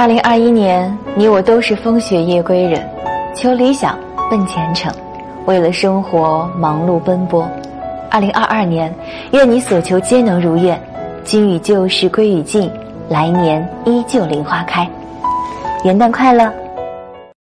二零二一年，你我都是风雪夜归人，求理想，奔前程，为了生活忙碌奔波。二零二二年，愿你所求皆能如愿，今与旧事归于尽，来年依旧梨花开。元旦快乐！